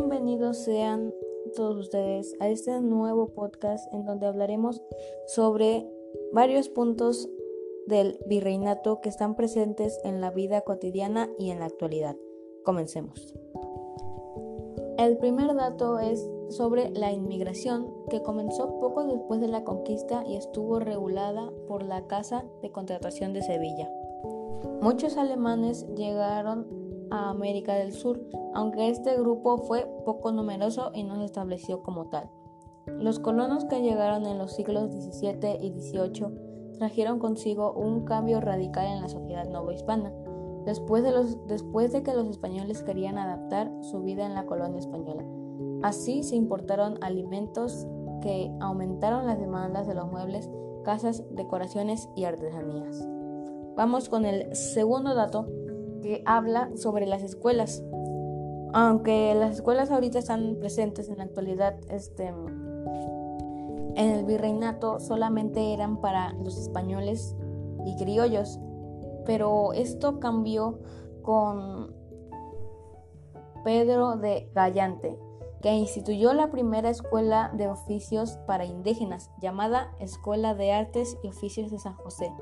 bienvenidos sean todos ustedes a este nuevo podcast en donde hablaremos sobre varios puntos del virreinato que están presentes en la vida cotidiana y en la actualidad. Comencemos. El primer dato es sobre la inmigración que comenzó poco después de la conquista y estuvo regulada por la Casa de Contratación de Sevilla. Muchos alemanes llegaron a América del Sur, aunque este grupo fue poco numeroso y no se estableció como tal. Los colonos que llegaron en los siglos XVII y XVIII trajeron consigo un cambio radical en la sociedad novohispana, después de, los, después de que los españoles querían adaptar su vida en la colonia española. Así se importaron alimentos que aumentaron las demandas de los muebles, casas, decoraciones y artesanías. Vamos con el segundo dato que habla sobre las escuelas. Aunque las escuelas ahorita están presentes en la actualidad, este, en el virreinato solamente eran para los españoles y criollos, pero esto cambió con Pedro de Gallante, que instituyó la primera escuela de oficios para indígenas, llamada Escuela de Artes y Oficios de San José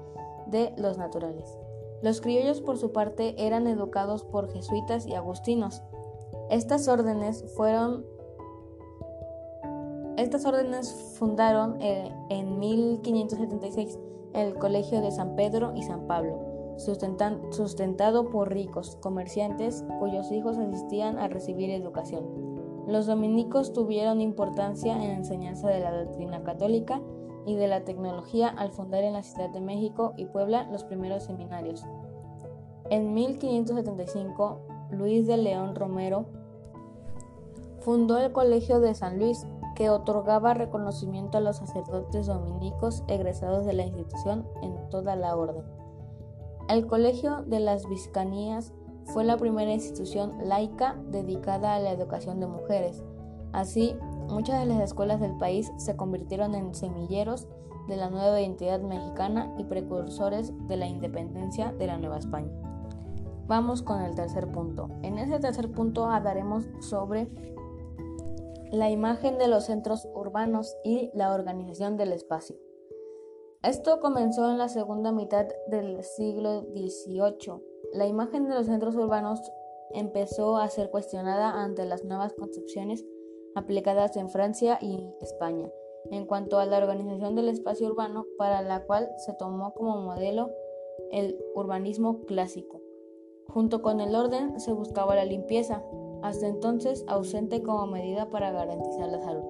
de los Naturales. Los criollos, por su parte, eran educados por jesuitas y agustinos. Estas órdenes fueron estas órdenes fundaron eh, en 1576 el Colegio de San Pedro y San Pablo, sustentado por ricos comerciantes cuyos hijos asistían a recibir educación. Los dominicos tuvieron importancia en la enseñanza de la doctrina católica y de la tecnología al fundar en la Ciudad de México y Puebla los primeros seminarios. En 1575, Luis de León Romero fundó el Colegio de San Luis, que otorgaba reconocimiento a los sacerdotes dominicos egresados de la institución en toda la orden. El Colegio de las Vizcanías fue la primera institución laica dedicada a la educación de mujeres. Así, Muchas de las escuelas del país se convirtieron en semilleros de la nueva identidad mexicana y precursores de la independencia de la Nueva España. Vamos con el tercer punto. En ese tercer punto hablaremos sobre la imagen de los centros urbanos y la organización del espacio. Esto comenzó en la segunda mitad del siglo XVIII. La imagen de los centros urbanos empezó a ser cuestionada ante las nuevas concepciones aplicadas en Francia y España, en cuanto a la organización del espacio urbano, para la cual se tomó como modelo el urbanismo clásico. Junto con el orden se buscaba la limpieza, hasta entonces ausente como medida para garantizar la salud.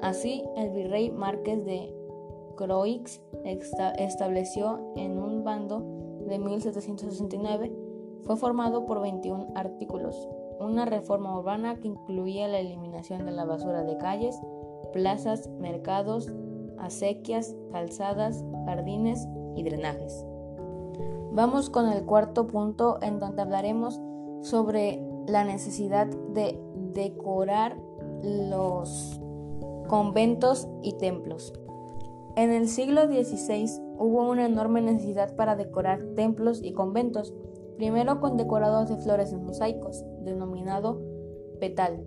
Así, el virrey Márquez de Croix estableció en un bando de 1769, fue formado por 21 artículos, una reforma urbana que incluía la eliminación de la basura de calles, plazas, mercados, acequias, calzadas, jardines y drenajes. Vamos con el cuarto punto en donde hablaremos sobre la necesidad de decorar los conventos y templos. En el siglo XVI hubo una enorme necesidad para decorar templos y conventos, primero con decorados de flores en mosaicos, denominado petal,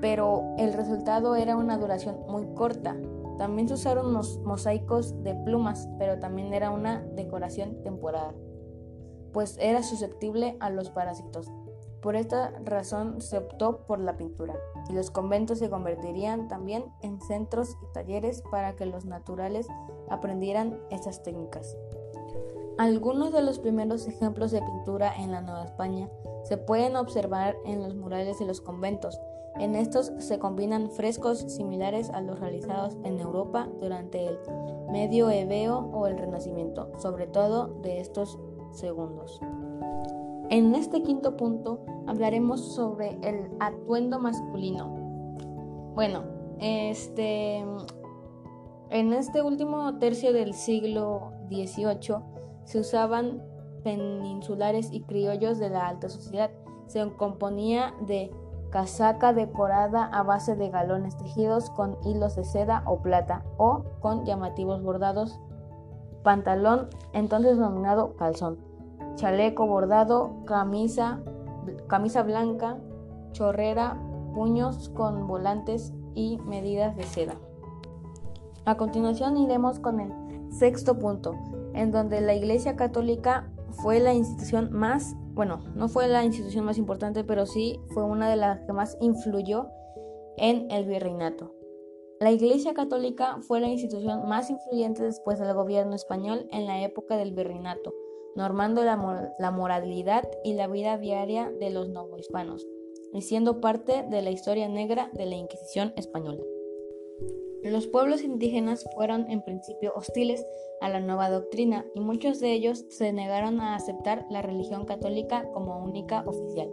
pero el resultado era una duración muy corta. También se usaron unos mosaicos de plumas, pero también era una decoración temporal, pues era susceptible a los parásitos. Por esta razón se optó por la pintura, y los conventos se convertirían también en centros y talleres para que los naturales aprendieran estas técnicas. Algunos de los primeros ejemplos de pintura en la Nueva España se pueden observar en los murales de los conventos. En estos se combinan frescos similares a los realizados en Europa durante el medioevo o el Renacimiento, sobre todo de estos segundos. En este quinto punto hablaremos sobre el atuendo masculino. Bueno, este en este último tercio del siglo XVIII se usaban peninsulares y criollos de la alta sociedad. Se componía de casaca decorada a base de galones tejidos con hilos de seda o plata o con llamativos bordados, pantalón entonces denominado calzón, chaleco bordado, camisa, camisa blanca, chorrera, puños con volantes y medidas de seda. A continuación iremos con el sexto punto, en donde la Iglesia Católica fue la institución más, bueno, no fue la institución más importante, pero sí fue una de las que más influyó en el virreinato. La Iglesia Católica fue la institución más influyente después del gobierno español en la época del virreinato, normando la, moralidad y la vida diaria de los novohispanos, y siendo parte de la historia negra de la Inquisición española. Los pueblos indígenas fueron en principio hostiles a la nueva doctrina y muchos de ellos se negaron a aceptar la religión católica como única oficial.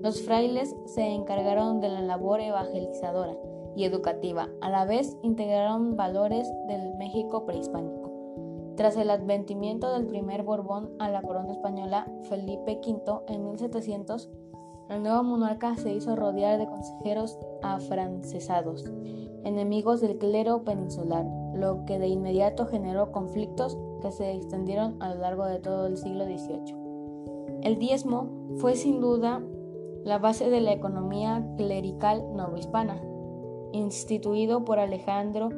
Los frailes se encargaron de la labor evangelizadora y educativa. A la vez integraron valores del México prehispánico. Tras el adventimiento del primer Borbón a la corona española, Felipe V, en 1700, el nuevo monarca se hizo rodear de consejeros afrancesados, enemigos del clero peninsular, lo que de inmediato generó conflictos que se extendieron a lo largo de todo el siglo XVIII. El diezmo fue sin duda la base de la economía clerical novohispana, instituido por Alejandro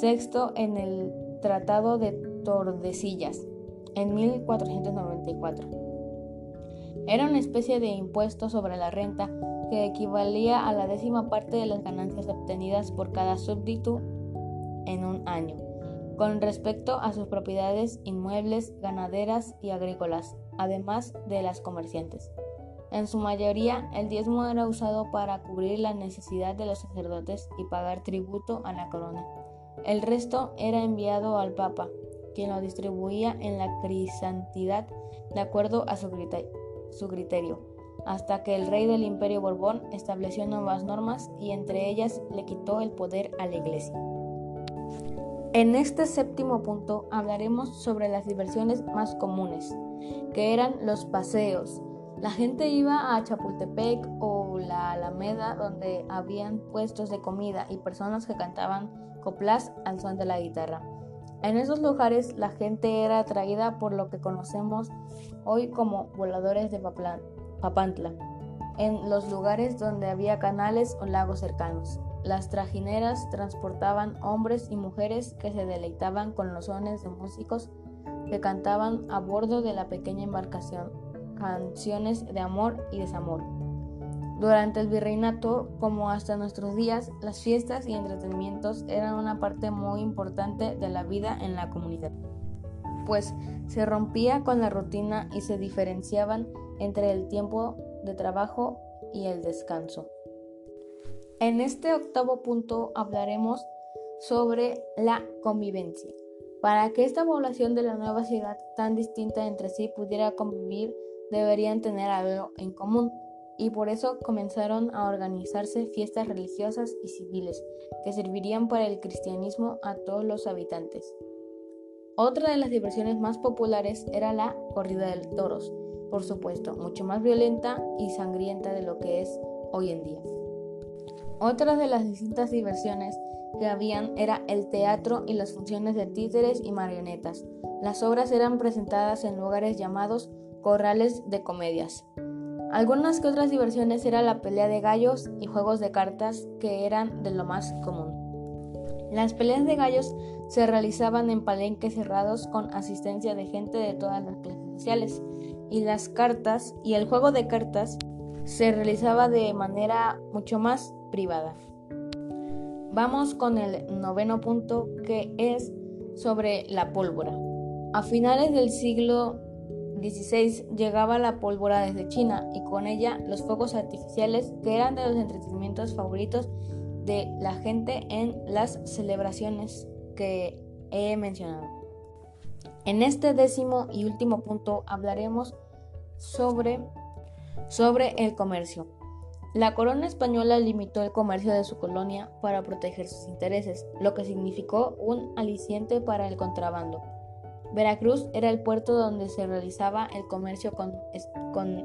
VI en el Tratado de Tordesillas en 1494. Era una especie de impuesto sobre la renta que equivalía a la décima parte de las ganancias obtenidas por cada súbdito en un año, con respecto a sus propiedades inmuebles, ganaderas y agrícolas, además de las comerciantes. En su mayoría, el diezmo era usado para cubrir la necesidad de los sacerdotes y pagar tributo a la corona. El resto era enviado al Papa, quien lo distribuía en la crisantidad de acuerdo a su, criterio, hasta que el rey del Imperio Borbón estableció nuevas normas y entre ellas le quitó el poder a la Iglesia. En este séptimo punto hablaremos sobre las diversiones más comunes, que eran los paseos, la gente iba a Chapultepec o la Alameda donde habían puestos de comida y personas que cantaban coplas al son de la guitarra. En esos lugares la gente era atraída por lo que conocemos hoy como voladores de Papantla, en los lugares donde había canales o lagos cercanos. Las trajineras transportaban hombres y mujeres que se deleitaban con los sones de músicos que cantaban a bordo de la pequeña embarcación canciones de amor y desamor. Durante el virreinato, como hasta nuestros días, las fiestas y entretenimientos eran una parte muy importante de la vida en la comunidad, pues se rompía con la rutina y se diferenciaban entre el tiempo de trabajo y el descanso. En este octavo punto hablaremos sobre la convivencia. Para que esta población de la nueva ciudad tan distinta entre sí pudiera convivir deberían tener algo en común y por eso comenzaron a organizarse fiestas religiosas y civiles que servirían para el cristianismo a todos los habitantes. Otra de las diversiones más populares era la corrida de toros, por supuesto, mucho más violenta y sangrienta de lo que es hoy en día. Otra de las distintas diversiones que habían era el teatro y las funciones de títeres y marionetas. Las obras eran presentadas en lugares llamados corrales de comedias. Algunas que otras diversiones era la pelea de gallos y juegos de cartas que eran de lo más común. Las peleas de gallos se realizaban en palenques cerrados con asistencia de gente de todas las clases sociales y las cartas y el juego de cartas se realizaba de manera mucho más privada. Vamos con el noveno punto que es sobre la pólvora. A finales del siglo 16 llegaba la pólvora desde China y con ella los fuegos artificiales que eran de los entretenimientos favoritos de la gente en las celebraciones que he mencionado. En este décimo y último punto hablaremos sobre, sobre el comercio. La corona española limitó el comercio de su colonia para proteger sus intereses, lo que significó un aliciente para el contrabando. Veracruz era el puerto donde se realizaba el comercio con,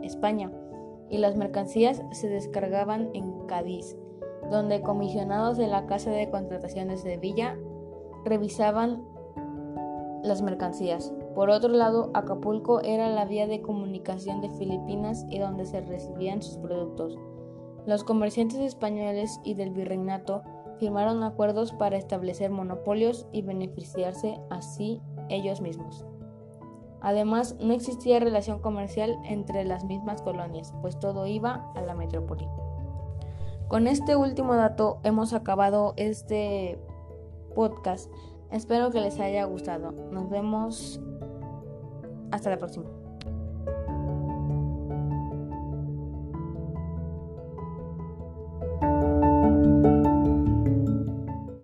España y las mercancías se descargaban en Cádiz, donde comisionados de la Casa de Contrataciones de Villa revisaban las mercancías. Por otro lado, Acapulco era la vía de comunicación de Filipinas y donde se recibían sus productos. Los comerciantes españoles y del virreinato firmaron acuerdos para establecer monopolios y beneficiarse así ellos mismos. Además, no existía relación comercial entre las mismas colonias, pues todo iba a la metrópoli. Con este último dato hemos acabado este podcast. Espero que les haya gustado. Nos vemos hasta la próxima.